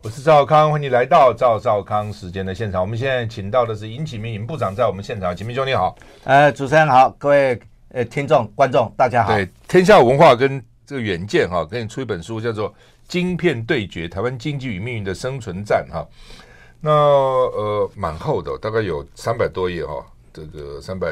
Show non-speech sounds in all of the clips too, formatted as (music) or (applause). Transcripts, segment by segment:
我是赵康，欢迎你来到赵少康时间的现场。我们现在请到的是尹启明尹部长，在我们现场。启明兄你好，呃，主持人好，各位呃听众观众大家好。对，天下文化跟这个远见哈，给你出一本书，叫做《晶片对决：台湾经济与命运的生存战》哈。那呃蛮厚的，大概有三百多页哈，这个三百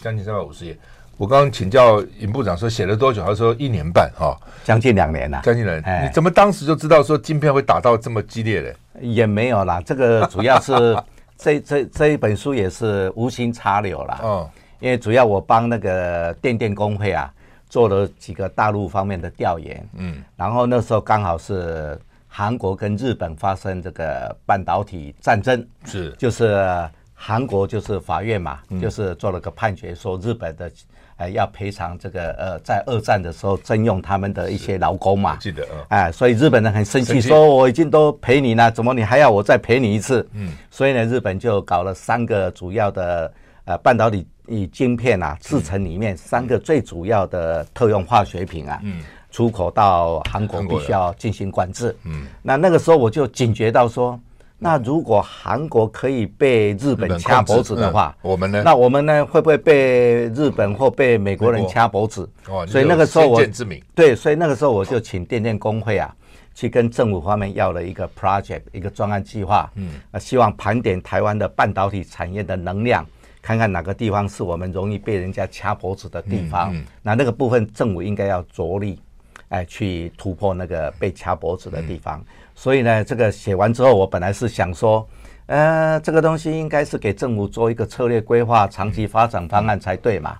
将近三百五十页。我刚刚请教尹部长说写了多久？他说一年半哈，将近两年了。将近两年，你怎么当时就知道说晶片会打到这么激烈嘞？也没有啦，这个主要是 (laughs) 这这这一本书也是无心插柳啦。哦，因为主要我帮那个电电工会啊做了几个大陆方面的调研。嗯，然后那时候刚好是韩国跟日本发生这个半导体战争，是就是韩国就是法院嘛，就是做了个判决说日本的。哎，要赔偿这个呃，在二战的时候征用他们的一些劳工嘛？记得啊。哎，所以日本人很生气，说我已经都赔你了，怎么你还要我再赔你一次？嗯。所以呢，日本就搞了三个主要的呃半导体以晶片啊制成里面三个最主要的特用化学品啊，嗯，出口到韩国必须要进行管制。嗯。那那个时候我就警觉到说。那如果韩国可以被日本掐脖子的话，我们呢？那我们呢？会不会被日本或被美国人掐脖子？哦，所以那个时候我对，所以那个时候我就请电电工会啊，去跟政府方面要了一个 project，一个专案计划。嗯，啊，希望盘点台湾的半导体产业的能量，看看哪个地方是我们容易被人家掐脖子的地方。那那个部分政府应该要着力，哎，去突破那个被掐脖子的地方。所以呢，这个写完之后，我本来是想说，呃，这个东西应该是给政府做一个策略规划、长期发展方案才对嘛。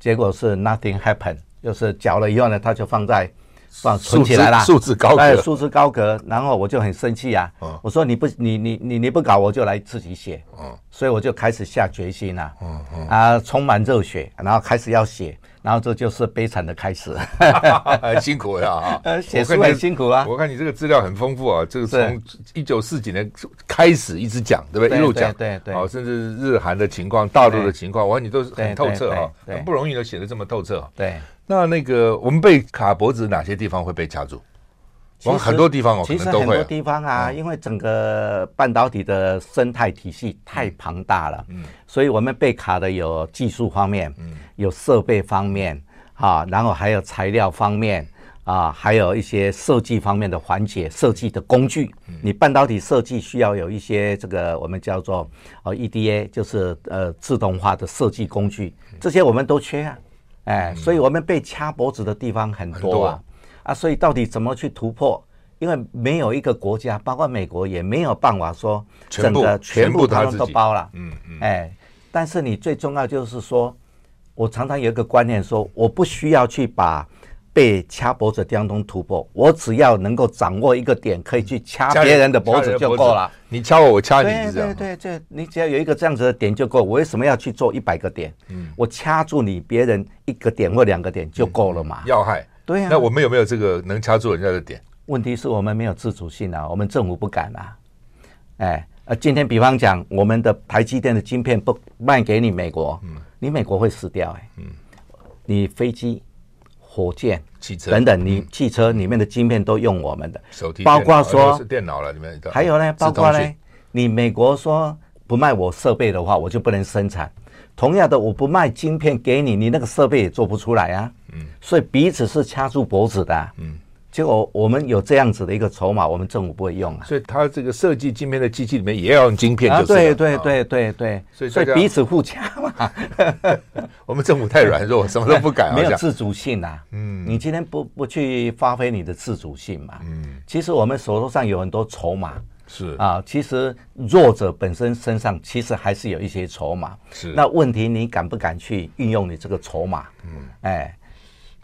结果是 nothing happen，就是缴了以后呢，他就放在放存起来了，束之高阁，束之高阁。然后我就很生气啊，我说你不，你你你你不搞，我就来自己写。所以我就开始下决心了，啊，充满热血，然后开始要写。然后这就是悲惨的开始，很 (laughs) (laughs) 辛苦呀啊！呃，写书很辛苦啊。我看你这个资料很丰富啊，这个从一九四几年开始一直讲，对不对？一路讲，对对。哦，甚至日韩的情况、大陆的情况，我看你都是很透彻啊，很不容易的写的这么透彻。对。那那个我们被卡脖子，哪些地方会被卡住？往很多地方哦，其实很多地方啊，因为整个半导体的生态体系太庞大了，嗯，所以我们被卡的有技术方面，嗯，有设备方面，啊，然后还有材料方面，啊，还有一些设计方面的环节，设计的工具，你半导体设计需要有一些这个我们叫做呃 EDA，就是呃自动化的设计工具，这些我们都缺啊，哎，所以我们被掐脖子的地方很多啊。啊，所以到底怎么去突破？因为没有一个国家，包括美国也没有办法说整个全部他们都包了。嗯嗯。哎，但是你最重要就是说，我常常有一个观念说，我不需要去把被掐脖子当中突破，我只要能够掌握一个点，可以去掐别人的脖子就够了。你掐我，我掐你，对对对对，你只要有一个这样子的点就够。我为什么要去做一百个点？嗯，我掐住你别人一个点或两个点就够了嘛？要害。对呀，那我们有没有这个能掐住人家的点？问题是我们没有自主性啊，我们政府不敢啊。哎，呃，今天比方讲，我们的台积电的晶片不卖给你美国，嗯，你美国会死掉哎，嗯，你飞机、火箭、汽车。等等，你汽车里面的晶片都用我们的，手提，包括说电脑了里面，还有呢，包括呢，你美国说不卖我设备的话，我就不能生产。同样的，我不卖晶片给你，你那个设备也做不出来啊。嗯，所以彼此是掐住脖子的。嗯，结果我们有这样子的一个筹码，我们政府不会用啊。所以他这个设计晶片的机器里面也要用晶片，就是对对对对对。所以所以彼此互掐嘛。(laughs) 我们政府太软弱，什么都不敢，没有自主性啊。嗯，你今天不不去发挥你的自主性嘛？嗯，其实我们手头上有很多筹码。是啊，其实弱者本身身上其实还是有一些筹码。是，那问题你敢不敢去运用你这个筹码？嗯，哎。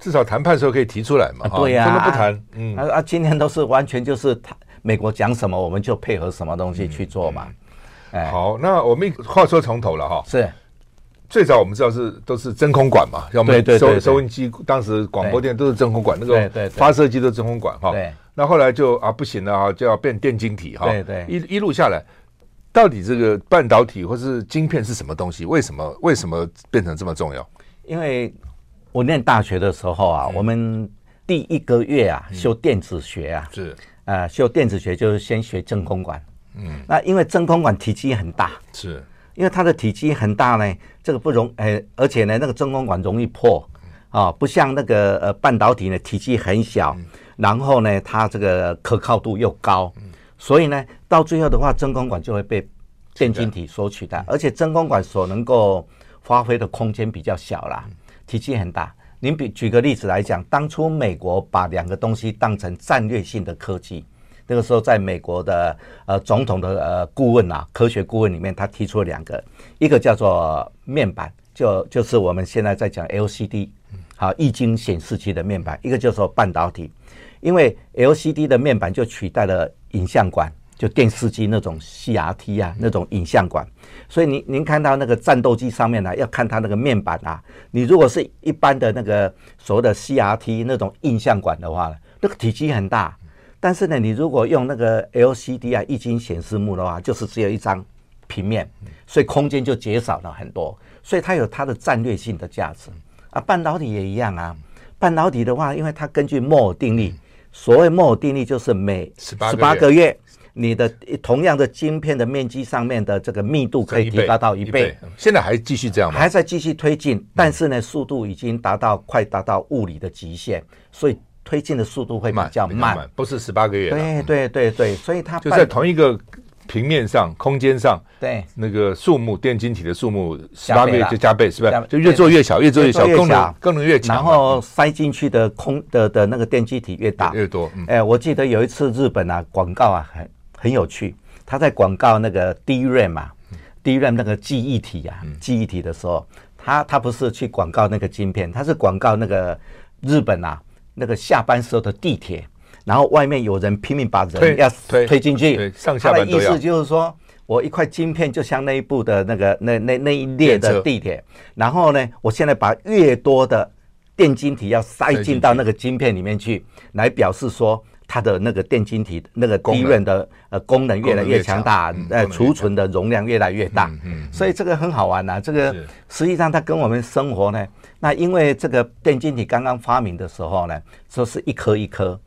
至少谈判的时候可以提出来嘛？对呀，不能不谈。嗯啊啊，今天都是完全就是谈美国讲什么，我们就配合什么东西去做嘛。嗯、哎，好，那我们话说从头了哈。是，最早我们知道是都是真空管嘛，要么收收音机，当时广播电都是真空管，那个发射机都是真空管哈。对。那后来就啊不行了啊，就要变电晶体哈。对对。一一路下来。到底这个半导体或是晶片是什么东西？为什么为什么变成这么重要？因为我念大学的时候啊，嗯、我们第一个月啊修电子学啊，是啊、呃、修电子学就是先学真空管。嗯，那因为真空管体积很大，是因为它的体积很大呢，这个不容呃，而且呢那个真空管容易破啊，不像那个呃半导体呢体积很小，嗯、然后呢它这个可靠度又高。嗯所以呢，到最后的话，真空管就会被电晶体所取代，而且真空管所能够发挥的空间比较小啦，体积很大。您比举个例子来讲，当初美国把两个东西当成战略性的科技，那个时候在美国的呃总统的呃顾问啊，科学顾问里面，他提出了两个，一个叫做面板，就就是我们现在在讲 LCD，好液晶显示器的面板，一个叫做半导体，因为 LCD 的面板就取代了。影像管就电视机那种 CRT 啊，那种影像管，所以您您看到那个战斗机上面呢，要看它那个面板啊。你如果是一般的那个所谓的 CRT 那种印象管的话，那个体积很大。但是呢，你如果用那个 LCD 啊液晶显示幕的话，就是只有一张平面，所以空间就减少了很多。所以它有它的战略性的价值啊。半导体也一样啊。半导体的话，因为它根据摩尔定律。所谓摩尔定律就是每十八个月，你的同样的晶片的面积上面的这个密度可以提高到一倍。现在还继续这样吗？还在继续推进，但是呢，速度已经达到快达到物理的极限，所以推进的速度会比较慢，不是十八个月。对对对对，所以它就在同一个。平面上、空间上，对。那个数目电晶体的数目，十八倍就加倍，是不是？就越做越小，越做越小，功能功能越强，然后塞进去的空的的那个电晶体越大。越多。哎，我记得有一次日本啊广告啊很很有趣，他在广告那个 DRAM 嘛，DRAM 那个记忆体啊，记忆体的时候，他他不是去广告那个晶片，他是广告那个日本啊那个下班时候的地铁。然后外面有人拼命把人要推进去。他的意思就是说，我一块晶片就像那一部的那个那那那一列的地铁，然后呢，我现在把越多的电晶体要塞进到那个晶片里面去，来表示说它的那个电晶体那个 DRAM 的呃功能越来越强大，呃储存的容量越来越大。所以这个很好玩呐，这个实际上它跟我们生活呢，那因为这个电晶体刚刚发明的时候呢，说是一颗一颗。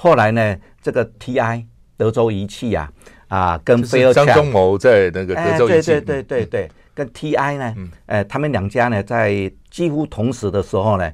后来呢，这个 TI 德州仪器呀，啊，啊，跟菲尔强张忠谋在那个德州仪器，对对对对对，嗯、跟 TI 呢，嗯、呃，他们两家呢，在几乎同时的时候呢，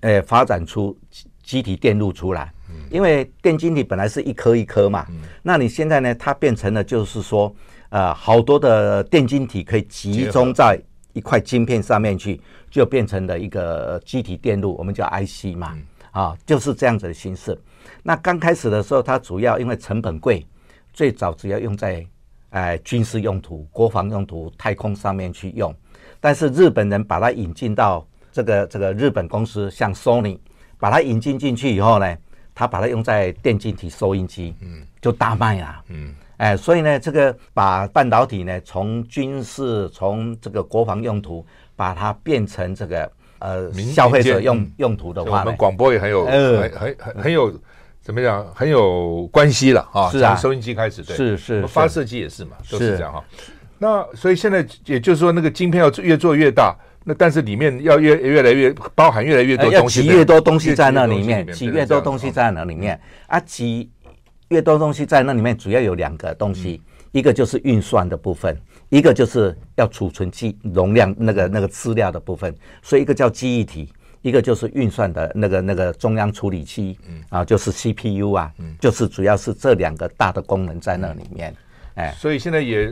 呃，发展出积体电路出来。嗯、因为电晶体本来是一颗一颗嘛，嗯、那你现在呢，它变成了就是说，呃，好多的电晶体可以集中在一块晶片上面去，就变成了一个积体电路，我们叫 IC 嘛，嗯、啊，就是这样子的形式。那刚开始的时候，它主要因为成本贵，最早主要用在，呃，军事用途、国防用途、太空上面去用。但是日本人把它引进到这个这个日本公司，像 Sony，把它引进进去以后呢，他把它用在电晶体收音机，嗯，就大卖啊，嗯，哎，所以呢，这个把半导体呢从军事从这个国防用途，把它变成这个呃消费者用用途的话，我们广播也很有，呃，很很很有。怎么讲很有关系了啊？是啊，从收音机开始，对，是是，发射机也是嘛，都是这样哈。那所以现在也就是说，那个晶片要越做越大，那但是里面要越越来越包含越来越多东西，挤越多东西在那里面，挤越多东西在那里面。啊，挤越多东西在那里面，主要有两个东西，一个就是运算的部分，一个就是要储存记容量那个那个资料的部分，所以一个叫记忆体。一个就是运算的那个那个中央处理器，嗯。啊，就是 CPU 啊，嗯，就是主要是这两个大的功能在那里面，哎，所以现在也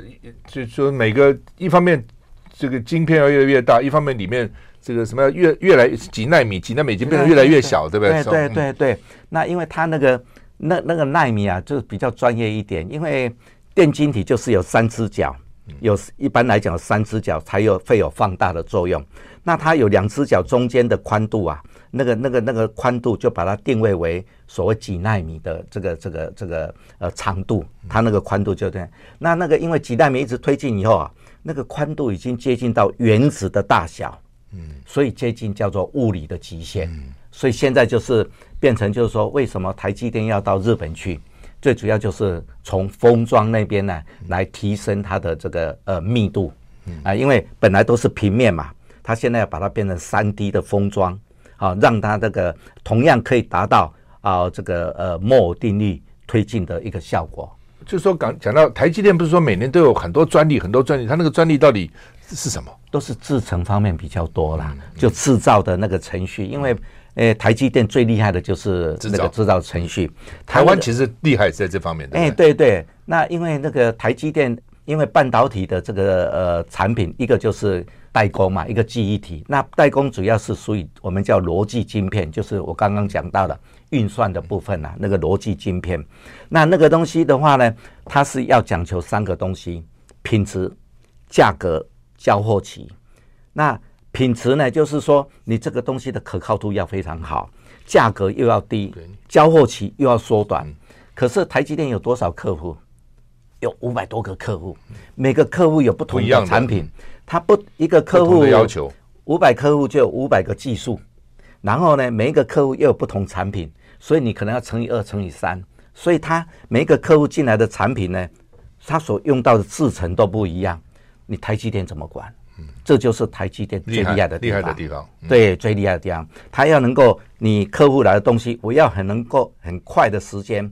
就是说每个一方面这个晶片要越来越大，一方面里面这个什么要越越来几纳米几纳米已经变得越来越小，对不对？对对对对。那因为它那个那那个纳米啊，就是比较专业一点，因为电晶体就是有三只脚，有一般来讲三只脚才有会有放大的作用。那它有两只脚中间的宽度啊，那个那个那个宽度就把它定位为所谓几纳米的这个这个这个呃长度，它那个宽度就这样。那那个因为几纳米一直推进以后啊，那个宽度已经接近到原子的大小，嗯，所以接近叫做物理的极限。所以现在就是变成就是说，为什么台积电要到日本去？最主要就是从封装那边呢来提升它的这个呃密度啊，因为本来都是平面嘛，它现在要把它变成三 D 的封装啊，让它这个同样可以达到啊这个呃摩尔定律推进的一个效果。就是说讲讲到台积电，不是说每年都有很多专利，很多专利，它那个专利到底是什么？都是制程方面比较多啦，就制造的那个程序，因为。诶，台积电最厉害的就是那个制造程序。台湾其实厉害在这方面的。诶，对对。那因为那个台积电，因为半导体的这个呃产品，一个就是代工嘛，一个记忆体。那代工主要是属于我们叫逻辑晶片，就是我刚刚讲到的运算的部分啊，那个逻辑晶片。那那个东西的话呢，它是要讲求三个东西：品质、价格、交货期。那品质呢，就是说你这个东西的可靠度要非常好，价格又要低，交货期又要缩短。可是台积电有多少客户？有五百多个客户，每个客户有不同的产品，它不一个客户要求。五百客户就有五百个技术，然后呢，每一个客户又有不同产品，所以你可能要乘以二乘以三，所以他每一个客户进来的产品呢，他所用到的制程都不一样，你台积电怎么管？这就是台积电最厉害的地方，厉害的地方，对，最厉害的地方，它要能够你客户来的东西，我要很能够很快的时间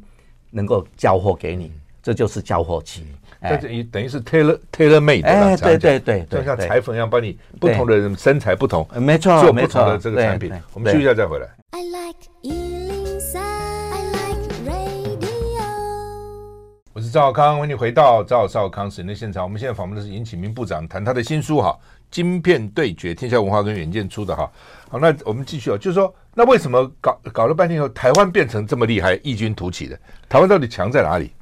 能够交货给你，这就是交货期。这等于等于是 tailor tailor made，哎，对对对，就像裁缝一样，帮你不同的人身材不同，没错，做不同的这个产品。我们休息一下再回来。我是赵康，欢迎你回到赵少康时间的现场。我们现在访问的是尹启明部长，谈他的新书哈，《晶片对决》，天下文化跟远见出的哈。好，那我们继续哦，就是说，那为什么搞搞了半天以后，台湾变成这么厉害，异军突起的？台湾到底强在哪里？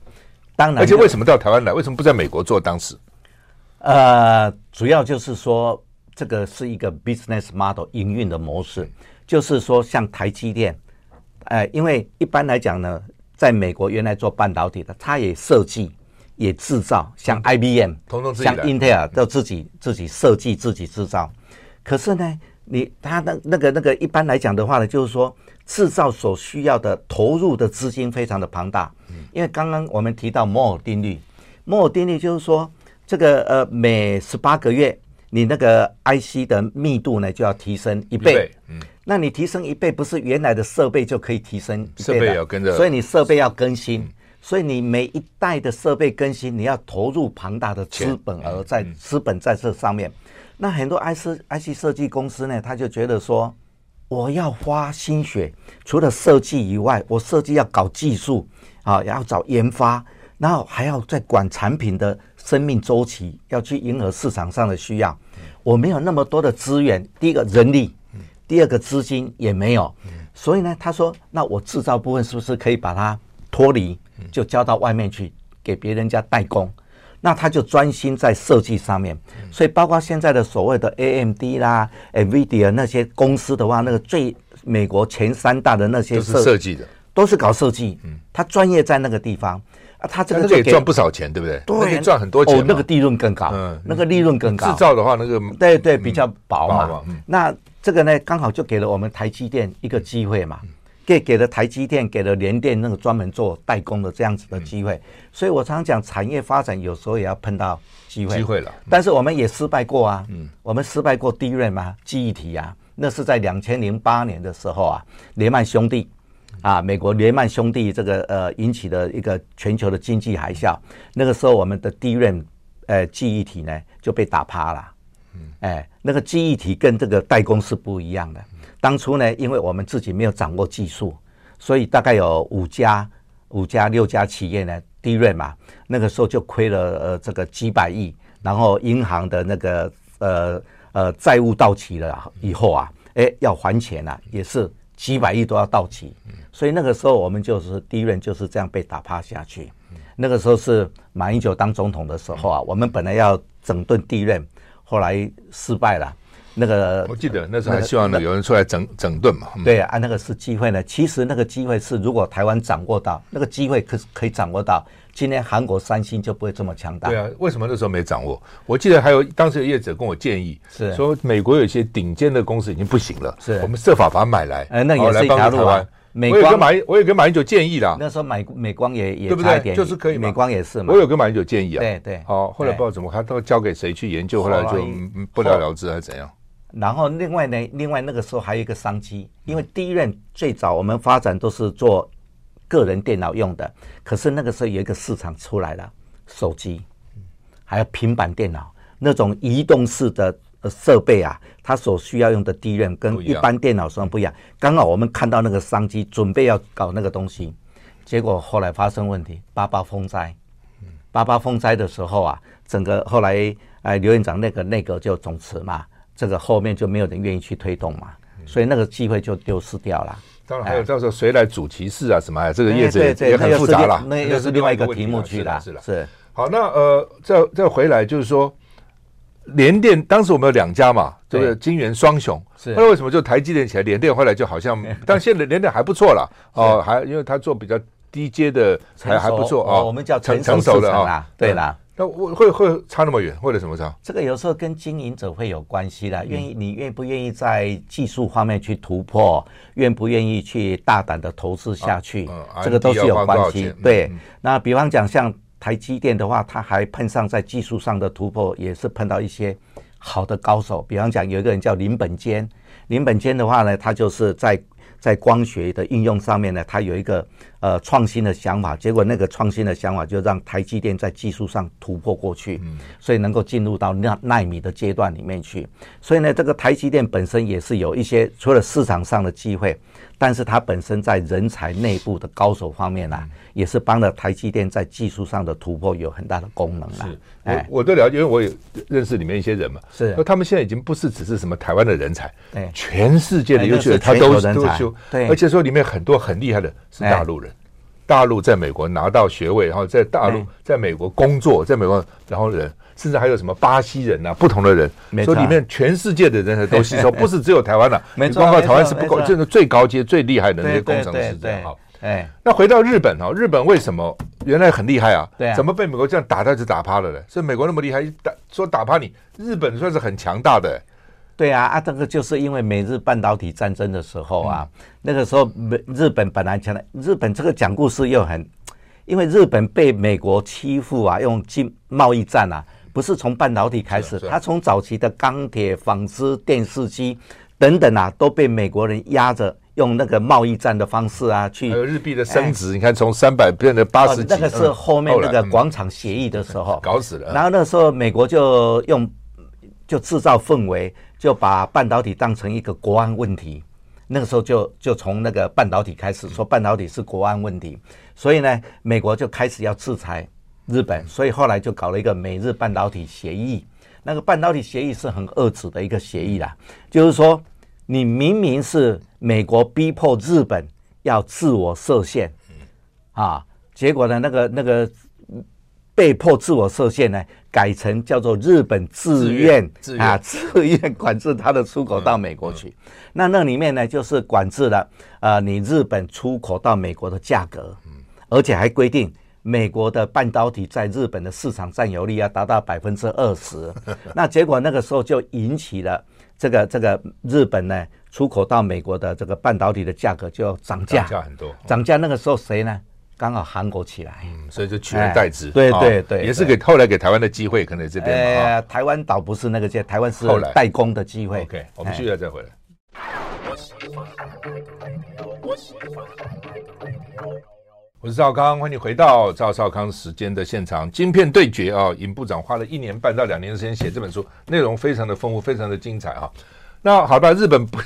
当然，而且为什么到台湾来？为什么不在美国做？当时，呃，主要就是说，这个是一个 business model 营运的模式，就是说，像台积电，哎、呃，因为一般来讲呢。在美国，原来做半导体的，他也设计、也制造，像 IBM、像 Intel 都自己自己设计、自己制造。可是呢，你他那那个那个一般来讲的话呢，就是说制造所需要的投入的资金非常的庞大。因为刚刚我们提到摩尔定律，摩尔定律就是说，这个呃每十八个月，你那个 IC 的密度呢就要提升一倍。嗯。那你提升一倍，不是原来的设备就可以提升一倍？设备要跟着，所以你设备要更新，所以你每一代的设备更新，你要投入庞大的资本额在资本在这上面。那很多 IC IC 设计公司呢，他就觉得说，我要花心血，除了设计以外，我设计要搞技术啊，要找研发，然后还要再管产品的生命周期，要去迎合市场上的需要。我没有那么多的资源，第一个人力。第二个资金也没有，所以呢，他说：“那我制造部分是不是可以把它脱离，就交到外面去给别人家代工？那他就专心在设计上面。所以，包括现在的所谓的 AMD 啦、NVIDIA 那些公司的话，那个最美国前三大的那些设设计的，都是搞设计。嗯，他专业在那个地方啊，他这个也赚不少钱，对不对？对，可以赚很多钱。哦，那个利润更高。嗯，那个利润更高。制造的话，那个对对比较薄嘛。那这个呢，刚好就给了我们台积电一个机会嘛，给给了台积电，给了联电那个专门做代工的这样子的机会。所以我常常讲，产业发展有时候也要碰到机会。机会了，但是我们也失败过啊。嗯，我们失败过 DRAM 嘛，记忆体啊，那是在两千零八年的时候啊，雷曼兄弟啊，美国雷曼兄弟这个呃引起的一个全球的经济海啸。那个时候我们的 DRAM 呃记忆体呢就被打趴了。哎，那个记忆体跟这个代工是不一样的。当初呢，因为我们自己没有掌握技术，所以大概有五家、五家、六家企业呢，DRAM 嘛，那个时候就亏了呃这个几百亿，然后银行的那个呃呃债务到期了以后啊，哎要还钱啊，也是几百亿都要到期，所以那个时候我们就是 DRAM 就是这样被打趴下去。那个时候是马英九当总统的时候啊，我们本来要整顿 DRAM。后来失败了，那个我记得那时候还希望呢有人出来整整顿嘛。对啊，那个是机会呢。其实那个机会是，如果台湾掌握到那个机会，可可以掌握到，今天韩国三星就不会这么强大。对啊，为什么那时候没掌握？我记得还有当时有业者跟我建议，是说美国有一些顶尖的公司已经不行了，是我们设法把它买来，呃，那也是一条路啊。美光，我有跟马英，我有跟马英九建议啦。那时候美美光也也对不对？就是可以，美光也是嘛。我有跟马英九建议啊。对对。好，后来不知道怎么，他都交给谁去研究，后来就不了了之还是怎样？然后另外呢，另外那个时候还有一个商机，因为第一任最早我们发展都是做个人电脑用的，可是那个时候有一个市场出来了，手机，还有平板电脑那种移动式的。呃，设备啊，它所需要用的 DRAM 跟一般电脑上不一样。刚好我们看到那个商机，准备要搞那个东西，结果后来发生问题，八八风灾。八八风灾的时候啊，整个后来哎，刘院长那个内阁就总辞嘛，这个后面就没有人愿意去推动嘛，所以那个机会就丢失掉了。当然还有到时候谁来主其事啊，什么啊，这个业者也很复杂了，那又是另外一个题目去了。是了，是。好，那呃，再再回来就是说。联电当时我们有两家嘛，就是金元双雄。是。后来为什么就台积电起来，联电后来就好像，(laughs) 但现在联电还不错了哦，还因为它做比较低阶的还还不错啊。我们叫成成熟的啊。对啦。那会会会差那么远？为了什么差？这个有时候跟经营者会有关系的。愿意你愿不愿意在技术方面去突破，愿不愿意去大胆的投资下去，这个都是有关系。对。那比方讲像。台积电的话，它还碰上在技术上的突破，也是碰到一些好的高手。比方讲，有一个人叫林本坚，林本坚的话呢，他就是在在光学的应用上面呢，他有一个呃创新的想法。结果那个创新的想法就让台积电在技术上突破过去，所以能够进入到纳奈米的阶段里面去。所以呢，这个台积电本身也是有一些除了市场上的机会。但是它本身在人才内部的高手方面呢、啊，嗯、也是帮了台积电在技术上的突破有很大的功能啊。是，我我都了解，因为我也认识里面一些人嘛。是，他们现在已经不是只是什么台湾的人才，对，全世界的优秀的他都都修。对，而且说里面很多很厉害的是大陆人，大陆在美国拿到学位，然后在大陆在美国工作，在美国然后人。甚至还有什么巴西人呐，不同的人，所以里面全世界的人才都吸收，(laughs) 不是只有台湾的。没错，光靠台湾是不够，这是最高阶、最厉害的那些工程师这样。好，哎，那回到日本哦，日本为什么原来很厉害啊？对，怎么被美国这样打他就打趴了呢？所以美国那么厉害，一打说打趴你，日本算是很强大的。对啊，啊，这个就是因为美日半导体战争的时候啊，那个时候美日本本来强的，日本这个讲故事又很，因为日本被美国欺负啊，用经贸易战啊。不是从半导体开始，它从早期的钢铁、纺织、电视机等等啊，都被美国人压着，用那个贸易战的方式啊去。还有日币的升值，你看从三百变成八十几。那个是后面那个广场协议的时候 (laughs) 搞死了。然后那个时候美国就用就制造氛围，就把半导体当成一个国安问题。那个时候就就从那个半导体开始说半导体是国安问题，所以呢，美国就开始要制裁。日本，所以后来就搞了一个美日半导体协议。那个半导体协议是很恶质的一个协议啦，就是说，你明明是美国逼迫日本要自我设限，啊，结果呢，那个那个被迫自我设限呢，改成叫做日本自愿啊，自愿管制它的出口到美国去。那那里面呢，就是管制了呃，你日本出口到美国的价格，而且还规定。美国的半导体在日本的市场占有率要达到百分之二十，(laughs) 那结果那个时候就引起了这个这个日本呢出口到美国的这个半导体的价格就涨价，涨价很多，涨价那个时候谁呢？刚好韩国起来，嗯，所以就取而代之，对对对，也是给后来给台湾的机会，可能这边，呃，台湾倒不是那个阶，台湾是代工的机会。OK，我们继续再回来。我是赵康，欢迎回到赵少康时间的现场。晶片对决啊，尹部长花了一年半到两年的时间写这本书，内容非常的丰富，非常的精彩啊。那好吧，日本不，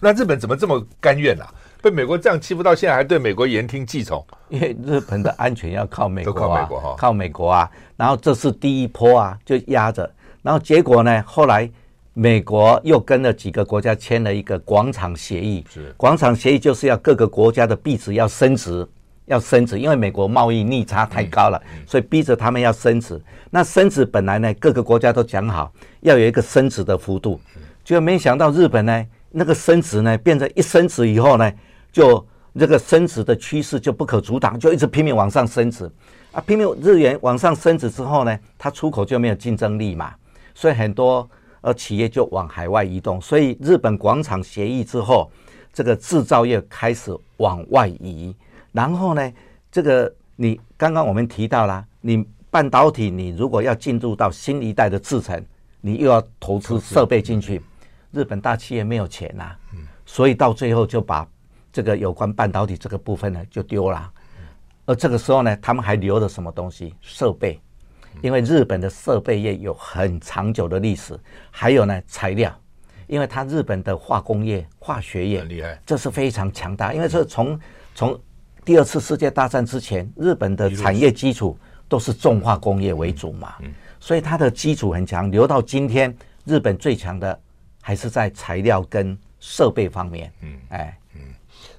那日本怎么这么甘愿啊？被美国这样欺负到现在，还对美国言听计从？因为日本的安全要靠美国啊，靠美国哈，靠美国啊。然后这是第一波啊，就压着。然后结果呢，后来美国又跟了几个国家签了一个广场协议。是广场协议就是要各个国家的币值要升值。要升值，因为美国贸易逆差太高了，所以逼着他们要升值。那升值本来呢，各个国家都讲好要有一个升值的幅度，就没想到日本呢，那个升值呢，变成一升值以后呢，就这个升值的趋势就不可阻挡，就一直拼命往上升值啊，拼命日元往上升值之后呢，它出口就没有竞争力嘛，所以很多呃企业就往海外移动，所以日本广场协议之后，这个制造业开始往外移，然后呢，这个你刚刚我们提到了，你半导体你如果要进入到新一代的制程，你又要投资设备进去。日本大企业没有钱呐、啊，所以到最后就把这个有关半导体这个部分呢就丢了。而这个时候呢，他们还留了什么东西？设备，因为日本的设备业有很长久的历史。还有呢，材料，因为它日本的化工业、化学业很厉害，这是非常强大。因为这从从第二次世界大战之前，日本的产业基础都是重化工业为主嘛，所以它的基础很强。留到今天，日本最强的。还是在材料跟设备方面，嗯，哎，嗯，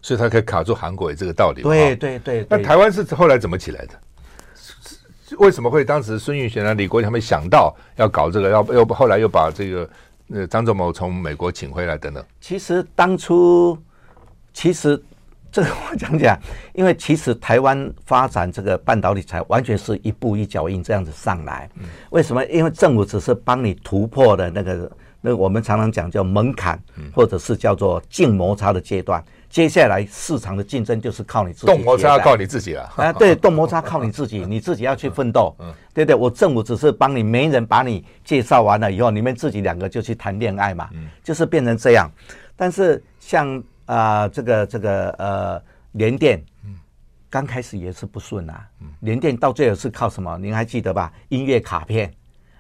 所以它可以卡住韩国，这个道理。对对对。那台湾是后来怎么起来的？为什么会当时孙运璇啊、李国他们想到要搞这个，要又后来又把这个呃张忠谋从美国请回来等等？其实当初，其实这个我讲讲，因为其实台湾发展这个半导体才完全是一步一脚印这样子上来。为什么？因为政府只是帮你突破的那个。那我们常常讲叫门槛，或者是叫做静摩擦的阶段。接下来市场的竞争就是靠你自己。动摩擦要靠你自己了啊！对，动摩擦靠你自己，(laughs) 你自己要去奋斗。嗯，对对，我政府只是帮你，没人把你介绍完了以后，你们自己两个就去谈恋爱嘛。嗯，就是变成这样。但是像啊、呃，这个这个呃，联电，嗯，刚开始也是不顺啊。嗯，联电到最后是靠什么？您还记得吧？音乐卡片。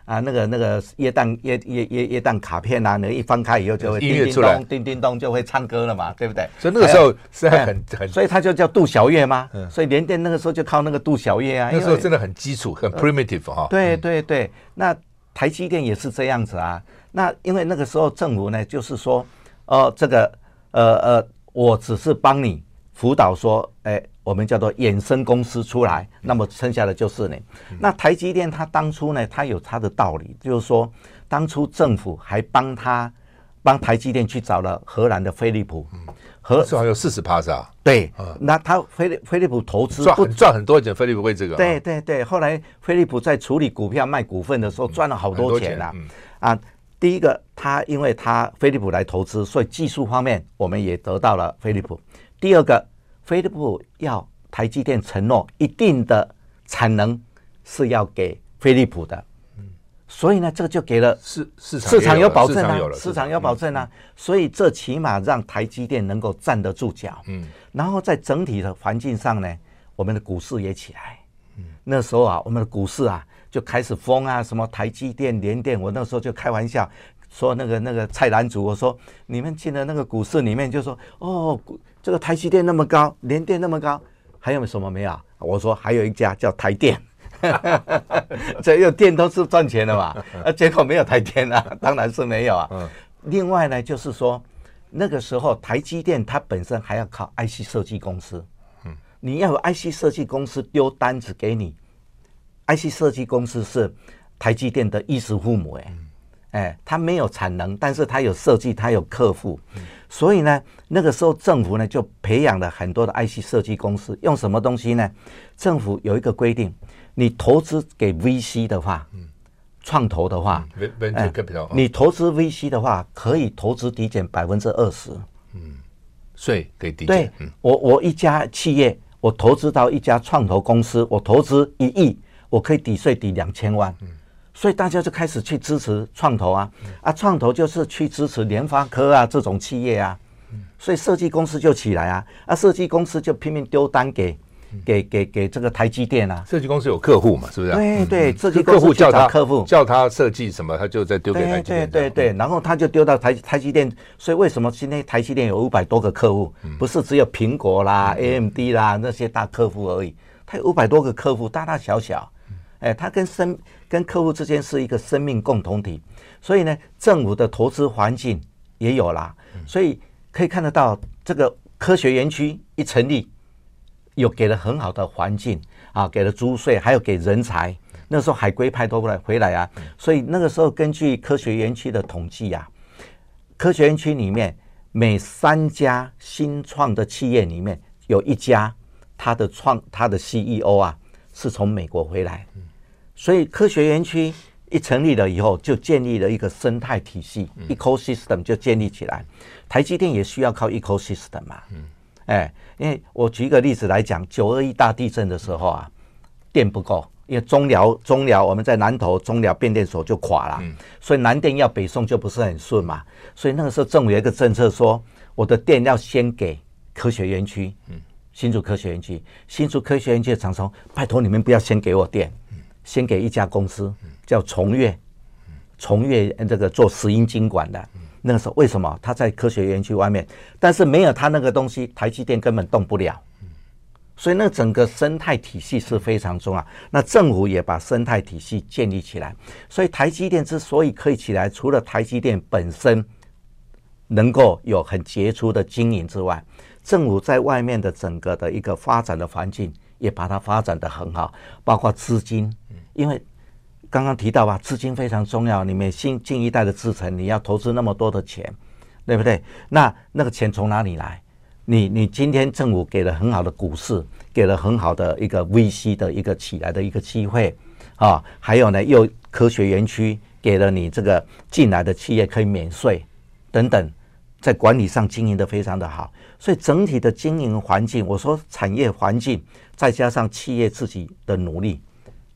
啊，那个那个耶诞耶耶耶耶诞卡片啊，那个一翻开以后就会叮叮咚叮叮咚就会唱歌了嘛，对不对？所以那个时候是很很，所以它就叫杜小月嘛。所以联电那个时候就靠那个杜小月啊。那时候真的很基础，很 primitive 哈。对对对，那台积电也是这样子啊。那因为那个时候政府呢，就是说，呃，这个呃呃，我只是帮你辅导说，哎。我们叫做衍生公司出来，那么剩下的就是你。那台积电它当初呢，它有它的道理，就是说当初政府还帮他帮台积电去找了荷兰的飞利浦，和至少有四十趴是吧？对，那他飞利飞利浦投资赚赚很多钱，飞利浦为这个。对对对，后来飞利浦在处理股票卖股份的时候赚了好多钱啊。啊，第一个他因为他飞利浦来投资，所以技术方面我们也得到了飞利浦。第二个。飞利浦要台积电承诺一定的产能是要给飞利浦的，嗯，所以呢，这个就给了市市场市场有保证啊，市场有保证啊，所以这起码让台积电能够站得住脚，嗯，然后在整体的环境上呢，我们的股市也起来，嗯，那时候啊，我们的股市啊就开始疯啊，什么台积电、联电，我那时候就开玩笑说那个那个蔡澜主，我说你们进了那个股市里面，就说哦。这个台积电那么高，联电那么高，还有什么没有？我说还有一家叫台电，(laughs) 这有电都是赚钱的嘛，啊，结果没有台电啊，当然是没有啊。另外呢，就是说那个时候台积电它本身还要靠 IC 设计公司，你要有 IC 设计公司丢单子给你，IC 设计公司是台积电的衣食父母哎。哎，它没有产能，但是它有设计，它有客户，嗯、所以呢，那个时候政府呢就培养了很多的 IC 设计公司，用什么东西呢？政府有一个规定，你投资给 VC 的话，嗯、创投的话，嗯哎、你投资 VC 的话，可以投资抵减百分之二十，嗯，税可以抵减。对，嗯、我我一家企业，我投资到一家创投公司，我投资一亿，我可以抵税抵两千万。嗯所以大家就开始去支持创投啊，啊，创投就是去支持联发科啊这种企业啊，所以设计公司就起来啊，啊，设计公司就拼命丢单给给给给这个台积电啊。设计公司有客户嘛，是不是？对对，设计公司叫他客户叫他设计什么，他就再丢给台积电。对对对，然后他就丢到台台积电。所以为什么今天台积电有五百多个客户？不是只有苹果啦、AMD 啦那些大客户而已，他有五百多个客户，大大小小。哎，他跟生跟客户之间是一个生命共同体，所以呢，政府的投资环境也有啦，所以可以看得到这个科学园区一成立，有给了很好的环境啊，给了租税，还有给人才。那时候海归派都过来回来啊，所以那个时候根据科学园区的统计啊，科学园区里面每三家新创的企业里面有一家，他的创他的 CEO 啊是从美国回来，所以科学园区一成立了以后，就建立了一个生态体系，ecosystem 就建立起来。台积电也需要靠 ecosystem 嘛，哎，因为我举一个例子来讲，九二一大地震的时候啊，电不够。因为中寮中寮，我们在南投中寮变电所就垮了，嗯、所以南电要北送就不是很顺嘛。所以那个时候政府有一个政策说，我的电要先给科学园区，嗯，新竹科学园区，新竹科学园区的厂商，拜托你们不要先给我电，嗯、先给一家公司叫崇越，崇越这个做石英金管的，那个时候为什么他在科学园区外面，但是没有他那个东西，台积电根本动不了。所以，那整个生态体系是非常重要。那政府也把生态体系建立起来。所以，台积电之所以可以起来，除了台积电本身能够有很杰出的经营之外，政府在外面的整个的一个发展的环境也把它发展得很好，包括资金。因为刚刚提到吧，资金非常重要。你们新近一代的制程，你要投资那么多的钱，对不对？那那个钱从哪里来？你你今天政府给了很好的股市，给了很好的一个 VC 的一个起来的一个机会，啊，还有呢，又科学园区给了你这个进来的企业可以免税等等，在管理上经营的非常的好，所以整体的经营环境，我说产业环境再加上企业自己的努力，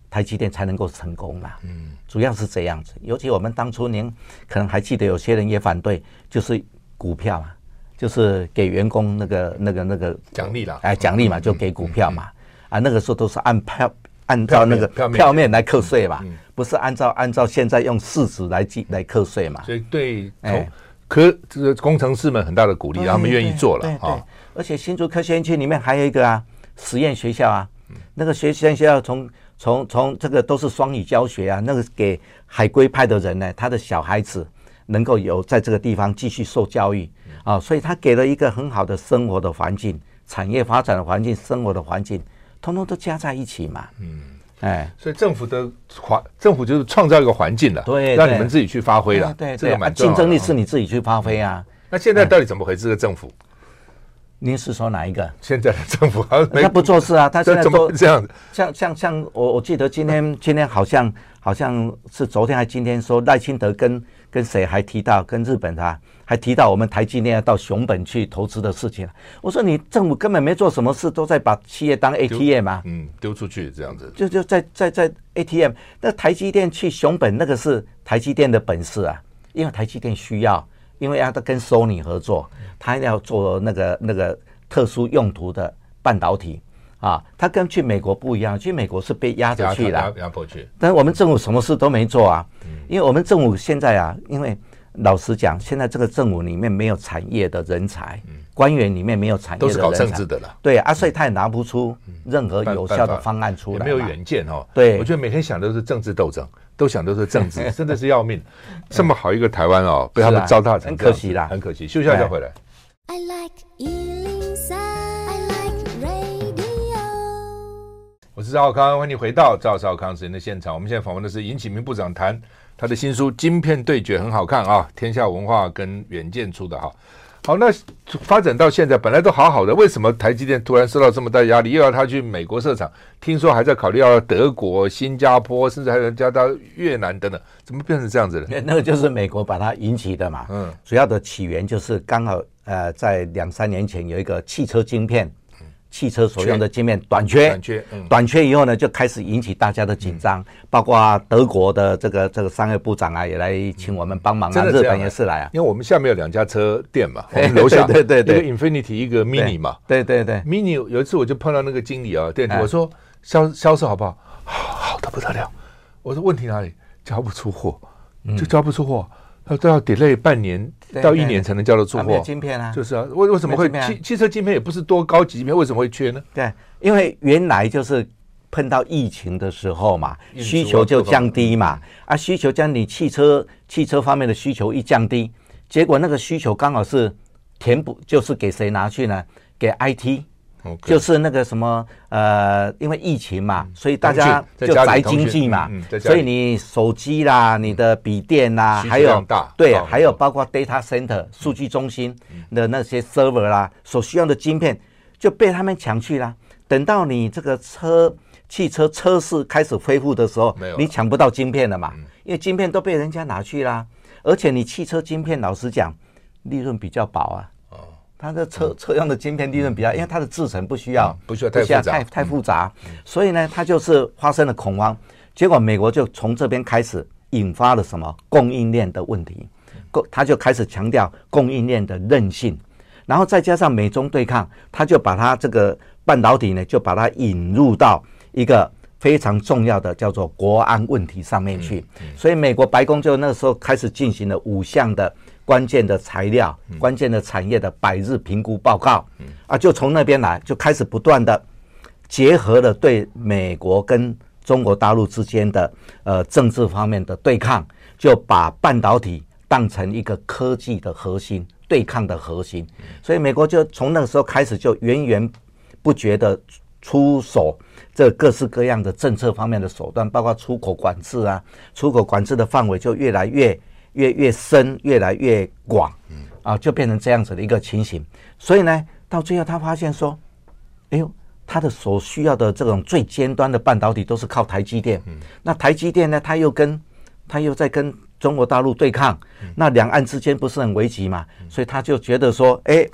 台积电才能够成功嘛。嗯，主要是这样子。尤其我们当初您可能还记得，有些人也反对，就是股票嘛。就是给员工那个、那个、那个奖励啦，哎，奖励嘛，就给股票嘛，啊，那个时候都是按票按照那个票面来课税嘛，不是按照按照现在用市值来计来课税嘛。所以对科这个工程师们很大的鼓励，他们愿意做了啊。而且新竹科学园区里面还有一个啊实验学校啊，那个学实验学校从从从这个都是双语教学啊，那个给海归派的人呢，他的小孩子能够有在这个地方继续受教育。啊，所以他给了一个很好的生活的环境、产业发展的环境、生活的环境，通通都加在一起嘛。嗯，哎，所以政府的环，政府就是创造一个环境了，对，让你们自己去发挥了。对，这个蛮。竞争力是你自己去发挥啊。那现在到底怎么回事？这个政府，您是说哪一个？现在的政府他不做事啊？他现在怎么这样？像像像我我记得今天今天好像好像是昨天还今天说赖清德跟跟谁还提到跟日本啊。还提到我们台积电要到熊本去投资的事情，我说你政府根本没做什么事，都在把企业当 ATM 啊，嗯，丢出去这样子，就就在在在 ATM。那台积电去熊本那个是台积电的本事啊，因为台积电需要，因为要跟 Sony 合作，他要做那个那个特殊用途的半导体啊，他跟去美国不一样，去美国是被压着去的，压迫去。但是我们政府什么事都没做啊，因为我们政府现在啊，因为。老实讲，现在这个政府里面没有产业的人才，官员里面没有产业的人才，都是搞政治的了。对啊，所以他也拿不出任何有效的方案出来，没有远见哦。对，我觉得每天想的都是政治斗争，都想都是政治，(laughs) 真的是要命。这么好一个台湾哦，被他们糟蹋成，很可惜啦，很可惜。休息一下再回来。I like 我是赵少康，欢迎你回到赵少康时间的现场。我们现在访问的是尹启明部长，谈他的新书《晶片对决》，很好看啊！天下文化跟远见出的哈。好，那发展到现在本来都好好的，为什么台积电突然受到这么大压力，又要他去美国设厂？听说还在考虑要德国、新加坡，甚至还有加到越南等等，怎么变成这样子的？那个就是美国把它引起的嘛。嗯，主要的起源就是刚好呃，在两三年前有一个汽车晶片。汽车所用的晶片短缺，短缺，嗯、短缺以后呢，就开始引起大家的紧张，嗯、包括德国的这个这个商业部长啊，也来请我们帮忙啊，日本也是来啊，因为我们下面有两家车店嘛，我们楼下对 (laughs) 对对，一个 Infinity 一个 Mini 嘛，对对对，Mini 有一次我就碰到那个经理啊，店里我说销销售好不好？好，好的不得了，我说问题哪里？交不出货，就交不出货。他都要 delay 半年到一年才能交得出货，没有晶片啊，就是啊，为为什么会汽汽车晶片也不是多高级晶片，为什么会缺呢？对，因为原来就是碰到疫情的时候嘛，需求就降低嘛，啊，需求降低，汽车汽车方面的需求一降低，结果那个需求刚好是填补，就是给谁拿去呢？给 IT. 就是那个什么呃，因为疫情嘛，所以大家就宅经济嘛，所以你手机啦、你的笔电啦，还有对，还有包括 data center 数据中心的那些 server 啦，所需要的晶片就被他们抢去啦。等到你这个车汽车车市开始恢复的时候，你抢不到晶片了嘛，因为晶片都被人家拿去啦。而且你汽车晶片，老实讲，利润比较薄啊。它的车车用的晶片利润比较，因为它的制程不需要不需要太复杂，太太复杂，所以呢，它就是发生了恐慌。结果美国就从这边开始引发了什么供应链的问题，供他就开始强调供应链的韧性，然后再加上美中对抗，他就把它这个半导体呢，就把它引入到一个非常重要的叫做国安问题上面去。所以美国白宫就那时候开始进行了五项的。关键的材料，关键的产业的百日评估报告，啊，就从那边来，就开始不断的结合了对美国跟中国大陆之间的呃政治方面的对抗，就把半导体当成一个科技的核心，对抗的核心。所以美国就从那个时候开始就源源不绝的出手这各式各样的政策方面的手段，包括出口管制啊，出口管制的范围就越来越。越越深，越来越广，啊，就变成这样子的一个情形。所以呢，到最后他发现说，哎呦，他的所需要的这种最尖端的半导体都是靠台积电。那台积电呢，他又跟他又在跟中国大陆对抗，那两岸之间不是很危急嘛？所以他就觉得说，哎，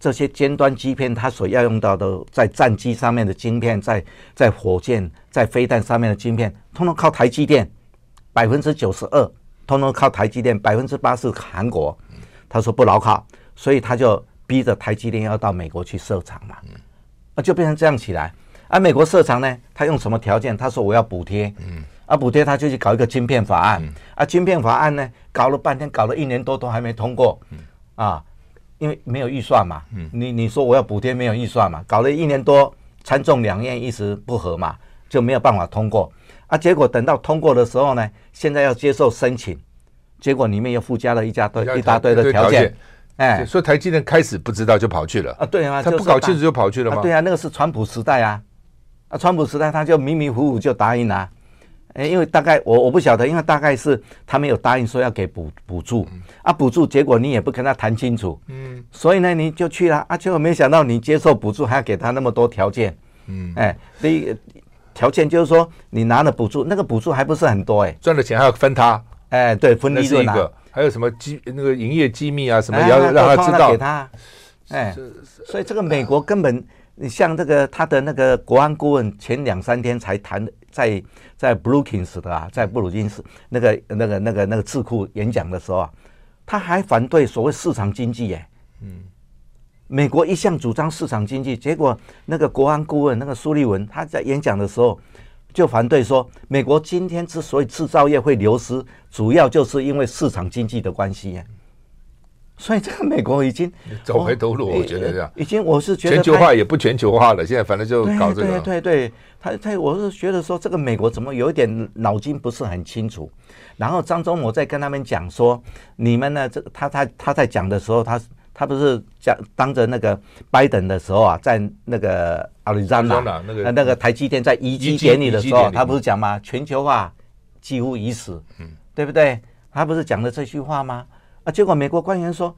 这些尖端晶片，他所要用到的在战机上面的晶片，在在火箭、在飞弹上面的晶片，通通靠台积电，百分之九十二。通通靠台积电，百分之八是韩国，他说不牢靠，所以他就逼着台积电要到美国去设厂嘛，啊，就变成这样起来。而、啊、美国设厂呢，他用什么条件？他说我要补贴，啊，补贴他就去搞一个晶片法案，啊，晶片法案呢，搞了半天，搞了一年多都还没通过，啊，因为没有预算嘛，你你说我要补贴没有预算嘛，搞了一年多，参众两院一直不合嘛，就没有办法通过。啊，结果等到通过的时候呢，现在要接受申请，结果里面又附加了一家堆一大堆的条件，哎，所以台积电开始不知道就跑去了。啊，对啊，他不搞清楚就跑去了吗？对啊，那个是川普时代啊，啊，川普时代他就迷迷糊糊就答应了，哎，因为大概我我不晓得，因为大概是他没有答应说要给补补助，啊，补助结果你也不跟他谈清楚，嗯，所以呢你就去了，啊，结果没想到你接受补助还要给他那么多条件，嗯，哎，第一。条件就是说，你拿了补助，那个补助还不是很多哎、欸，赚的钱还要分他，哎，对，分利润、啊、一个，还有什么机那个营业机密啊什么，也要让他知道，给他，哎，所以这个美国根本，你像这个他的那个国安顾问，前两三天才谈在在布鲁金斯的啊，在布鲁金斯那个那个那个那个智库演讲的时候啊，他还反对所谓市场经济哎，嗯。美国一向主张市场经济，结果那个国安顾问那个苏利文他在演讲的时候就反对说，美国今天之所以制造业会流失，主要就是因为市场经济的关系。所以这个美国已经 (laughs) 走回头路，我觉得这样已经我是觉得全球化也不全球化了，现在反正就搞这个。对对对，他他我是觉得说这个美国怎么有一点脑筋不是很清楚。然后张忠谋在跟他们讲说，你们呢？这他他他在讲的时候他。他不是讲当着那个拜登的时候啊，在那个阿里山那那个那个台积电在移机典礼的时候，他不是讲吗？全球化几乎已死，嗯，对不对？他不是讲了这句话吗？啊，结果美国官员说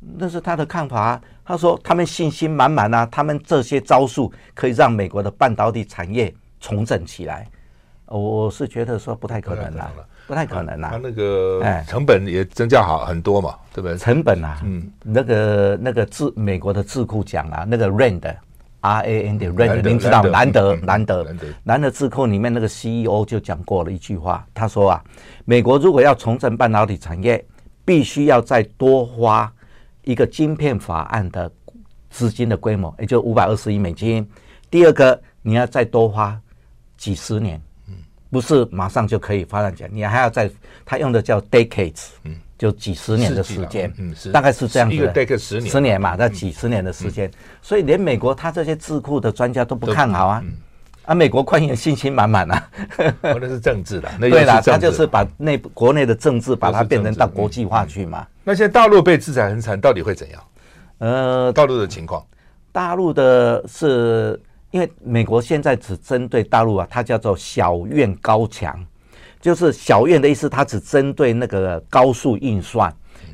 那是他的看法，他说他们信心满满啊，他们这些招数可以让美国的半导体产业重整起来。我是觉得说不太可能了。不太可能啊！他那个成本也增加好很多嘛，哎、对不对？成本啊，嗯，那个那个智美国的智库讲啊，那个 RAND，R A N D RAND，您知道兰德兰德兰德智库里面那个 CEO 就讲过了一句话，他说啊，美国如果要重振半导体产业，必须要再多花一个晶片法案的资金的规模，也就五百二十亿美金。第二个，你要再多花几十年。不是马上就可以发展起来，你还要在，他用的叫 decades，嗯，就几十年的时间，嗯，是，大概是这样子的，一个 decade 十年，十年嘛，那几十年的时间，所以连美国他这些智库的专家都不看好啊，啊，美国官员信心满满啊，那是政治的，(laughs) 对啦，他就是把内部国内的政治把它变成到国际化去嘛。那现在大陆被制裁很惨，到底会怎样？呃，大陆的情况，大陆的是因为美国现在只针对大陆啊，它叫做小院高墙，就是小院的意思，它只针对那个高速运算，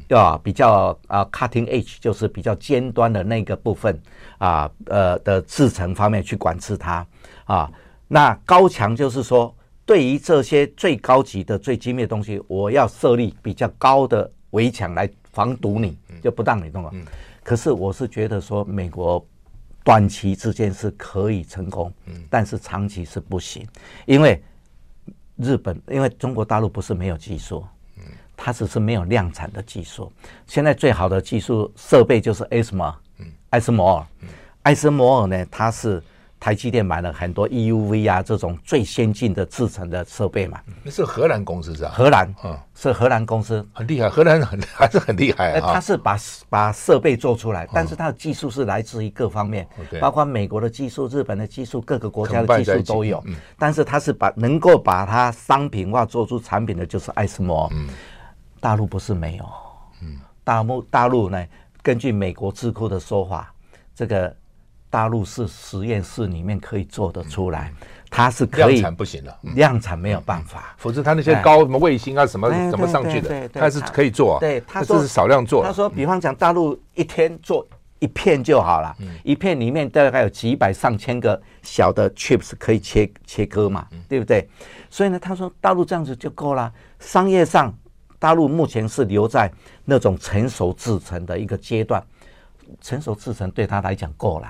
要比较啊 cutting edge，就是比较尖端的那个部分啊，呃的制程方面去管制它啊。那高墙就是说，对于这些最高级的、最精密的东西，我要设立比较高的围墙来防堵你，就不让你弄了。可是我是觉得说，美国短期之间是可以成功，但是长期是不行，因为日本，因为中国大陆不是没有技术，它只是没有量产的技术。现在最好的技术设备就是 ASML，艾斯摩尔，艾斯摩尔呢，它是。台积电买了很多 EUV 啊，这种最先进的制程的设备嘛。那是荷兰公司是吧？荷兰，嗯，是荷兰公司，很厉害。荷兰很 (laughs) 还是很厉害啊。他是把把设备做出来，但是他的技术是来自于各方面，包括美国的技术、日本的技术、各个国家的技术都有。但是他是把能够把它商品化做出产品的，就是爱斯摩。嗯，大陆不是没有。嗯，大陆大陆呢，根据美国智库的说法，这个。大陆是实验室里面可以做得出来，它是可以量产不行了，量产没有办法，否则它那些高什么卫星啊什么怎么上去的，它是可以做啊。对，它这是少量做。他说，比方讲，大陆一天做一片就好了，一片里面大概有几百上千个小的 chips 可以切切割嘛，对不对？所以呢，他说大陆这样子就够了。商业上，大陆目前是留在那种成熟制程的一个阶段，成熟制程对他来讲够了。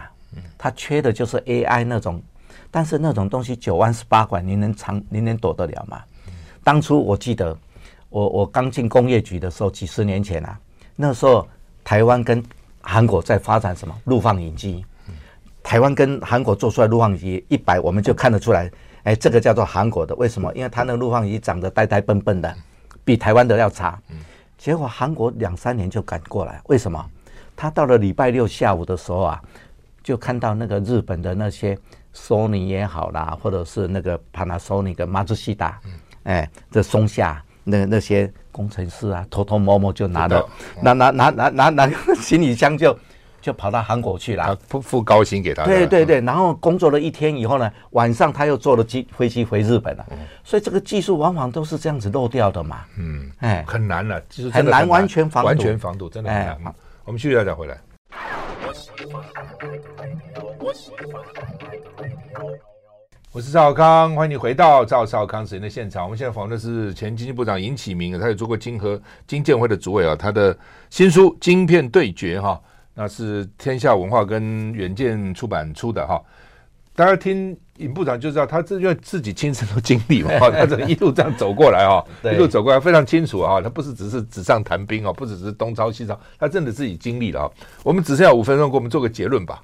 他缺的就是 AI 那种，但是那种东西九弯十八拐，你能藏，你能躲得了吗？当初我记得，我我刚进工业局的时候，几十年前啊，那时候台湾跟韩国在发展什么陆放影机，台湾跟韩国做出来陆放影机一百，我们就看得出来，哎，这个叫做韩国的，为什么？因为它那个陆放影机长得呆呆笨笨的，比台湾的要差。结果韩国两三年就赶过来，为什么？他到了礼拜六下午的时候啊。就看到那个日本的那些索尼也好啦，或者是那个 Panasonic、马自西达，哎，这松下那那些工程师啊，偷偷摸摸就拿着，拿拿拿拿拿拿行李箱就就跑到韩国去了，付付高薪给他。对对对，然后工作了一天以后呢，晚上他又坐了机飞机回日本了。所以这个技术往往都是这样子漏掉的嘛。嗯，哎，很难了，就是很难完全防完全防堵，真的很难。我们继续再回来。我是赵康，欢迎你回到赵少康时间的现场。我们现在访问的是前经济部长尹启明，他也做过金和金建会的主委啊。他的新书《晶片对决》哈，那是天下文化跟远见出版出的哈。大家听尹部长就知道，他这因为自己亲身都经历嘛，(laughs) 他这一路这样走过来 (laughs) 哈，一路走过来非常清楚啊。他不是只是纸上谈兵哦，不只是东抄西抄，他真的自己经历了啊。我们只剩下五分钟，给我们做个结论吧。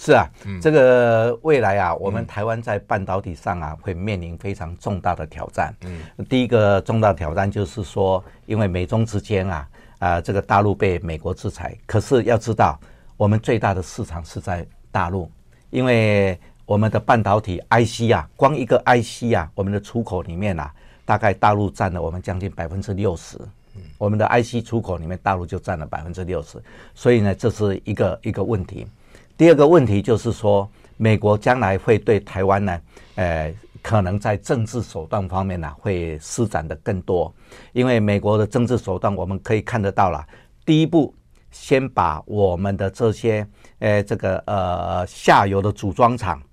是啊，这个未来啊，我们台湾在半导体上啊，会面临非常重大的挑战。嗯，第一个重大挑战就是说，因为美中之间啊，啊，这个大陆被美国制裁，可是要知道，我们最大的市场是在大陆，因为我们的半导体 IC 啊，光一个 IC 啊，我们的出口里面啊，大概大陆占了我们将近百分之六十。嗯，我们的 IC 出口里面，大陆就占了百分之六十，所以呢，这是一个一个问题。第二个问题就是说，美国将来会对台湾呢，呃，可能在政治手段方面呢，会施展的更多。因为美国的政治手段，我们可以看得到了。第一步，先把我们的这些，呃，这个呃下游的组装厂要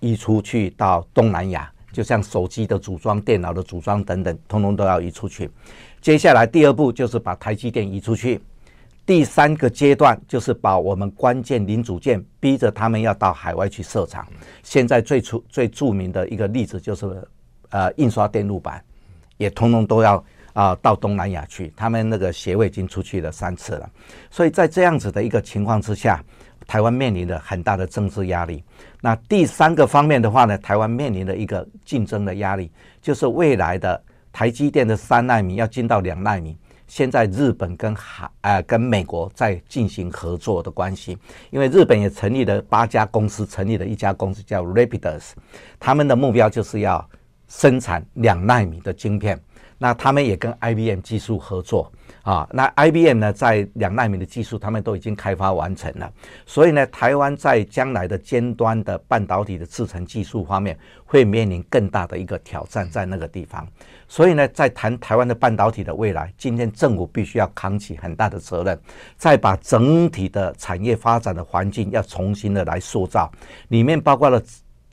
移出去到东南亚，就像手机的组装、电脑的组装等等，通通都要移出去。接下来第二步就是把台积电移出去。第三个阶段就是把我们关键零组件逼着他们要到海外去设厂。现在最出最著名的一个例子就是，呃，印刷电路板，也通通都要啊到东南亚去。他们那个协会已经出去了三次了。所以在这样子的一个情况之下，台湾面临了很大的政治压力。那第三个方面的话呢，台湾面临的一个竞争的压力，就是未来的台积电的三纳米要进到两纳米。现在日本跟韩呃跟美国在进行合作的关系，因为日本也成立了八家公司，成立了一家公司叫 Rapidus，他们的目标就是要生产两纳米的晶片。那他们也跟 IBM 技术合作啊。那 IBM 呢，在两纳米的技术，他们都已经开发完成了。所以呢，台湾在将来的尖端的半导体的制程技术方面，会面临更大的一个挑战在那个地方。所以呢，在谈台湾的半导体的未来，今天政府必须要扛起很大的责任，再把整体的产业发展的环境要重新的来塑造，里面包括了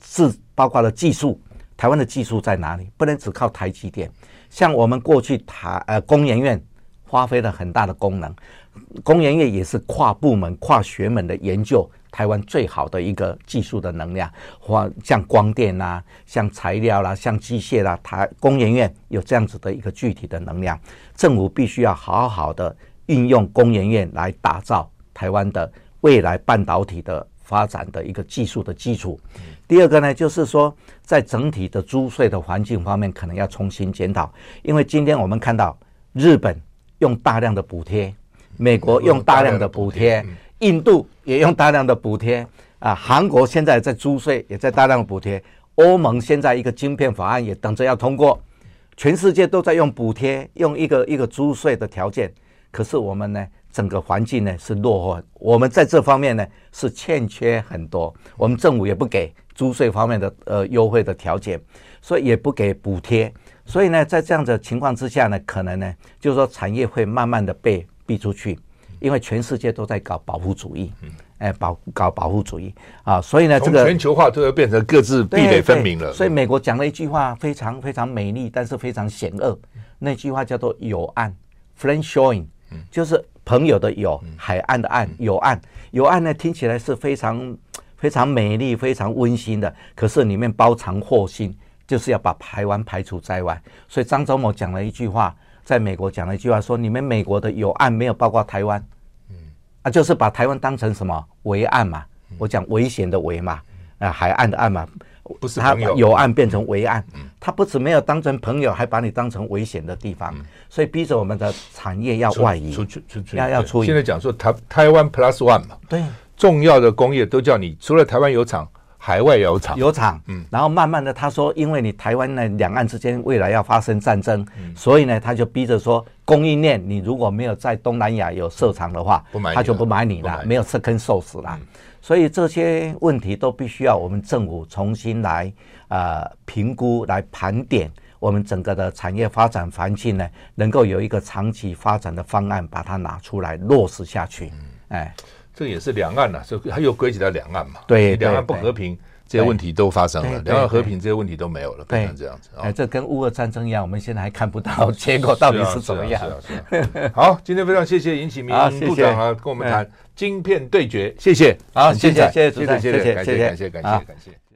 制包括了技术。台湾的技术在哪里？不能只靠台积电。像我们过去台呃工研院发挥了很大的功能，工研院也是跨部门、跨学门的研究台湾最好的一个技术的能量。或像光电啦、像材料啦、像机械啦、啊，台工研院有这样子的一个具体的能量。政府必须要好好的运用工研院来打造台湾的未来半导体的发展的一个技术的基础。第二个呢，就是说，在整体的租税的环境方面，可能要重新检讨。因为今天我们看到日本用大量的补贴，美国用大量的补贴，印度也用大量的补贴啊，韩国现在在租税也在大量的补贴，欧盟现在一个晶片法案也等着要通过，全世界都在用补贴，用一个一个租税的条件。可是我们呢，整个环境呢是落后，我们在这方面呢是欠缺很多，我们政府也不给。租税方面的呃优惠的条件，所以也不给补贴，所以呢，在这样的情况之下呢，可能呢，就是说产业会慢慢的被逼出去，因为全世界都在搞保护主义，哎，保搞保护主义啊，所以呢，这个全球化都要变成各自壁垒分明了。所以美国讲了一句话，非常非常美丽，但是非常险恶，那句话叫做友岸 ”（friend showing），就是朋友的友，海岸的岸，友岸，友岸呢听起来是非常。非常美丽、非常温馨的，可是里面包藏祸心，就是要把台湾排除在外。所以张忠谋讲了一句话，在美国讲了一句话，说：“你们美国的有岸没有包括台湾，嗯，啊，就是把台湾当成什么危岸嘛？我讲危险的危嘛，啊，海岸的岸嘛，不是他有岸变成危岸，他不止没有当成朋友，还把你当成危险的地方，所以逼着我们的产业要外移，出去出去，要要出。现在讲说台台湾 Plus One 嘛，对。”重要的工业都叫你，除了台湾有厂，海外有厂。有厂，嗯，然后慢慢的他说，因为你台湾呢，两岸之间未来要发生战争，嗯，所以呢，他就逼着说，供应链你如果没有在东南亚有设厂的话，不买，他就不买你了，没有 second source 了。所以这些问题都必须要我们政府重新来呃评估，来盘点我们整个的产业发展环境呢，能够有一个长期发展的方案，把它拿出来落实下去，嗯。哎。这也是两岸呐、啊，所以它又归结到两岸嘛。对，两岸不和平，这些问题都发生了；两岸和平，这些问题都没有了，变成这样子。哎，这跟乌俄战争一样，我们现在还看不到 (laughs) 结果到底是怎么样。好，今天非常谢谢尹启明部长啊，跟我们谈晶片对决，谢谢。好，谢谢，谢谢，谢谢，谢谢，感谢，感谢，感谢，感谢。